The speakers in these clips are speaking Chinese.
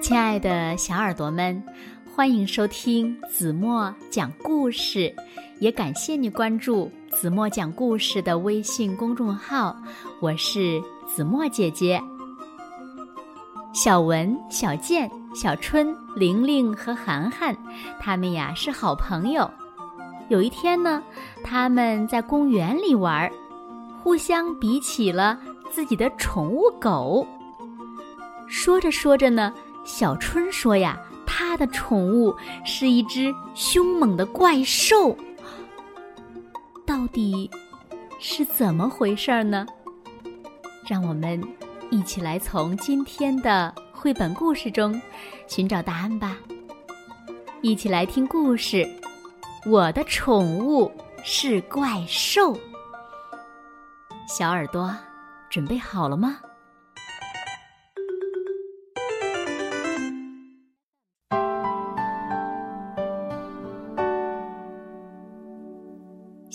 亲爱的小耳朵们，欢迎收听子墨讲故事，也感谢你关注子墨讲故事的微信公众号。我是子墨姐姐。小文、小健、小春、玲玲和涵涵，他们呀是好朋友。有一天呢，他们在公园里玩，互相比起了自己的宠物狗。说着说着呢。小春说：“呀，他的宠物是一只凶猛的怪兽，到底是怎么回事呢？让我们一起来从今天的绘本故事中寻找答案吧。一起来听故事：我的宠物是怪兽。小耳朵，准备好了吗？”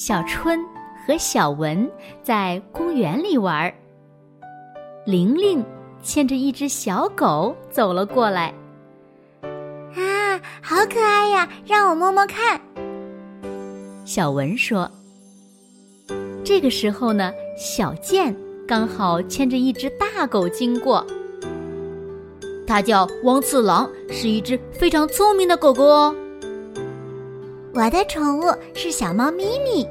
小春和小文在公园里玩，玲玲牵着一只小狗走了过来。啊，好可爱呀！让我摸摸看。小文说。这个时候呢，小健刚好牵着一只大狗经过。它叫汪次郎，是一只非常聪明的狗狗哦。我的宠物是小猫咪咪。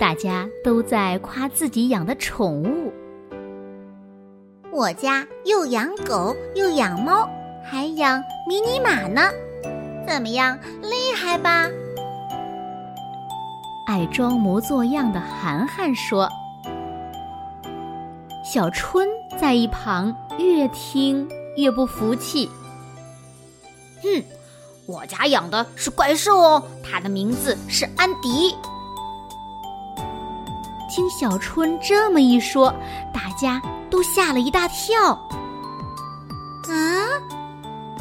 大家都在夸自己养的宠物。我家又养狗又养猫，还养迷你马呢，怎么样，厉害吧？爱装模作样的涵涵说。小春在一旁越听越不服气。哼。我家养的是怪兽哦，它的名字是安迪。听小春这么一说，大家都吓了一大跳。啊，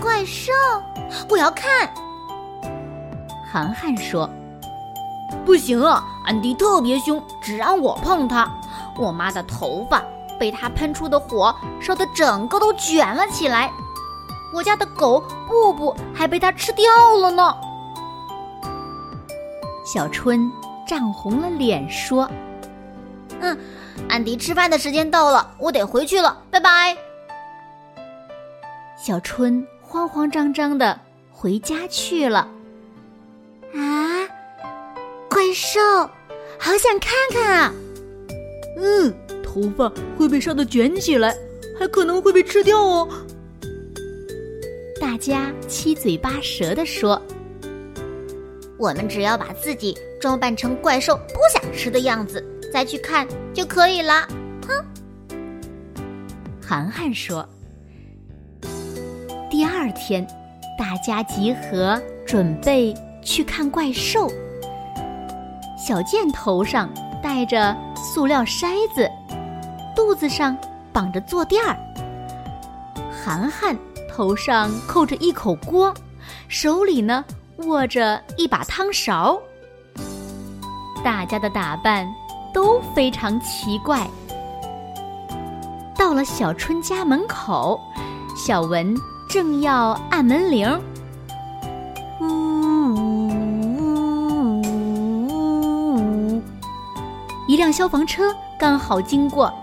怪兽！我要看。涵涵说：“不行啊，安迪特别凶，只让我碰它。我妈的头发被它喷出的火烧得整个都卷了起来。”我家的狗布布还被它吃掉了呢。小春涨红了脸说：“嗯，安迪吃饭的时间到了，我得回去了，拜拜。”小春慌慌张张的回家去了。啊，怪兽，好想看看啊！嗯，头发会被烧的卷起来，还可能会被吃掉哦。大家七嘴八舌的说：“我们只要把自己装扮成怪兽不想吃的样子，再去看就可以了。”哼。涵涵说：“第二天，大家集合准备去看怪兽。小健头上戴着塑料筛子，肚子上绑着坐垫儿。涵涵。”头上扣着一口锅，手里呢握着一把汤勺。大家的打扮都非常奇怪。到了小春家门口，小文正要按门铃，呜呜呜！一辆消防车刚好经过，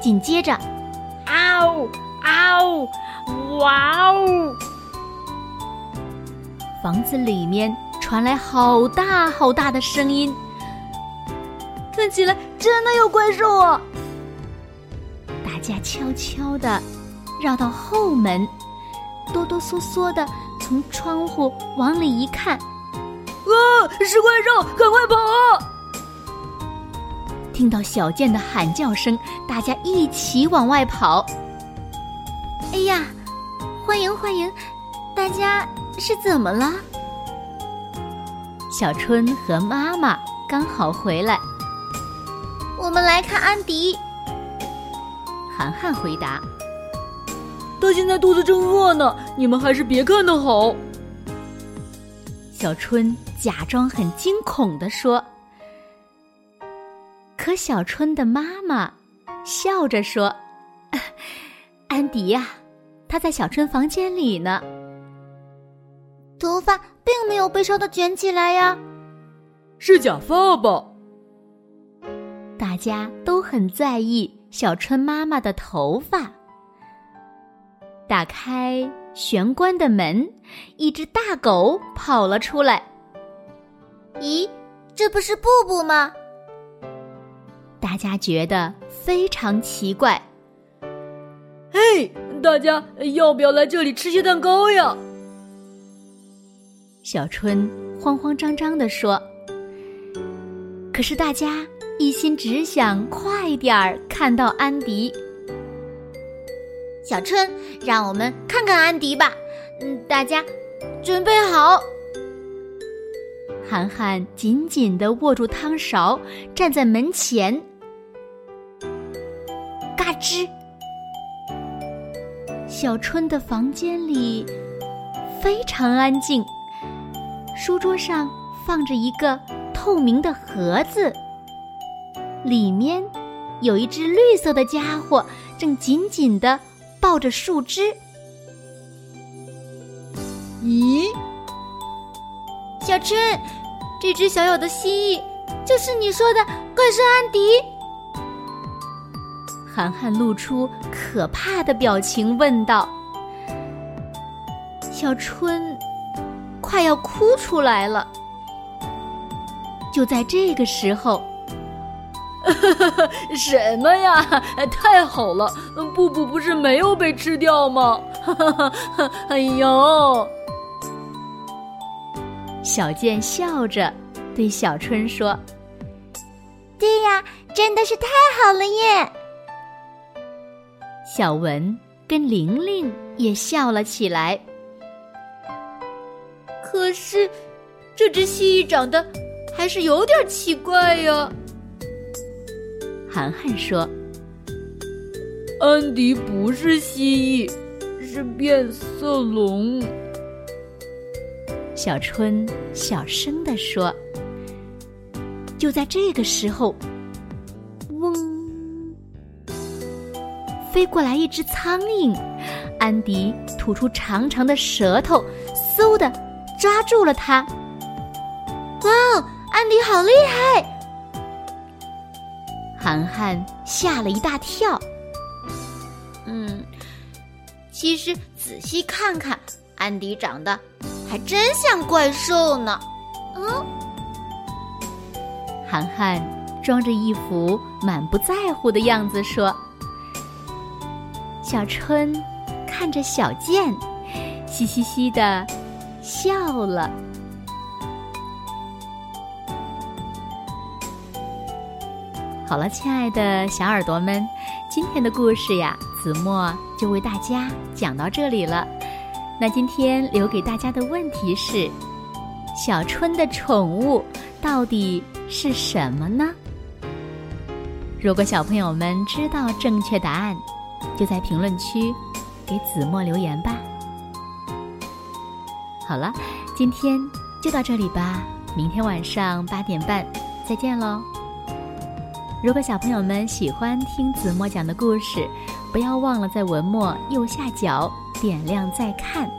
紧接着，嗷嗷！哇哦！房子里面传来好大好大的声音，看起来真的有怪兽啊！大家悄悄的绕到后门，哆哆嗦嗦的从窗户往里一看，啊，是怪兽，赶快跑！听到小健的喊叫声，大家一起往外跑。哎呀！欢迎欢迎，大家是怎么了？小春和妈妈刚好回来，我们来看安迪。涵涵回答：“他现在肚子正饿呢，你们还是别看的好。”小春假装很惊恐的说。可小春的妈妈笑着说：“ 安迪呀。”他在小春房间里呢。头发并没有被烧的卷起来呀，是假发吧？大家都很在意小春妈妈的头发。打开玄关的门，一只大狗跑了出来。咦，这不是布布吗？大家觉得非常奇怪。嘿，大家要不要来这里吃些蛋糕呀？小春慌慌张张地说。可是大家一心只想快点儿看到安迪。小春，让我们看看安迪吧。嗯，大家准备好。涵涵紧紧的握住汤勺，站在门前。嘎吱！小春的房间里非常安静，书桌上放着一个透明的盒子，里面有一只绿色的家伙，正紧紧的抱着树枝。咦，小春。这只小小的蜥蜴，就是你说的怪兽安迪。涵涵露出可怕的表情，问道：“小春，快要哭出来了。”就在这个时候，什么呀？太好了，布布不是没有被吃掉吗？哎呦！小健笑着对小春说：“对呀，真的是太好了耶！”小文跟玲玲也笑了起来。可是，这只蜥蜴长得还是有点奇怪呀。涵涵说：“安迪不是蜥蜴，是变色龙。”小春小声地说：“就在这个时候，嗡，飞过来一只苍蝇。安迪吐出长长的舌头，嗖的抓住了它。哇，安迪好厉害！”涵涵吓了一大跳。嗯，其实仔细看看，安迪长得……还真像怪兽呢，嗯。涵涵装着一副满不在乎的样子说：“小春看着小健，嘻嘻嘻的笑了。”好了，亲爱的小耳朵们，今天的故事呀，子墨就为大家讲到这里了。那今天留给大家的问题是：小春的宠物到底是什么呢？如果小朋友们知道正确答案，就在评论区给子墨留言吧。好了，今天就到这里吧，明天晚上八点半再见喽。如果小朋友们喜欢听子墨讲的故事，不要忘了在文末右下角。点亮再看，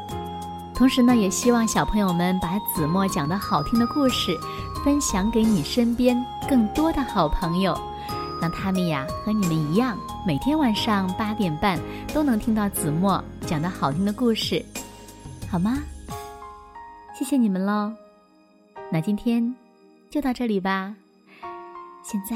同时呢，也希望小朋友们把子墨讲的好听的故事分享给你身边更多的好朋友，让他们呀和你们一样，每天晚上八点半都能听到子墨讲的好听的故事，好吗？谢谢你们喽。那今天就到这里吧。现在，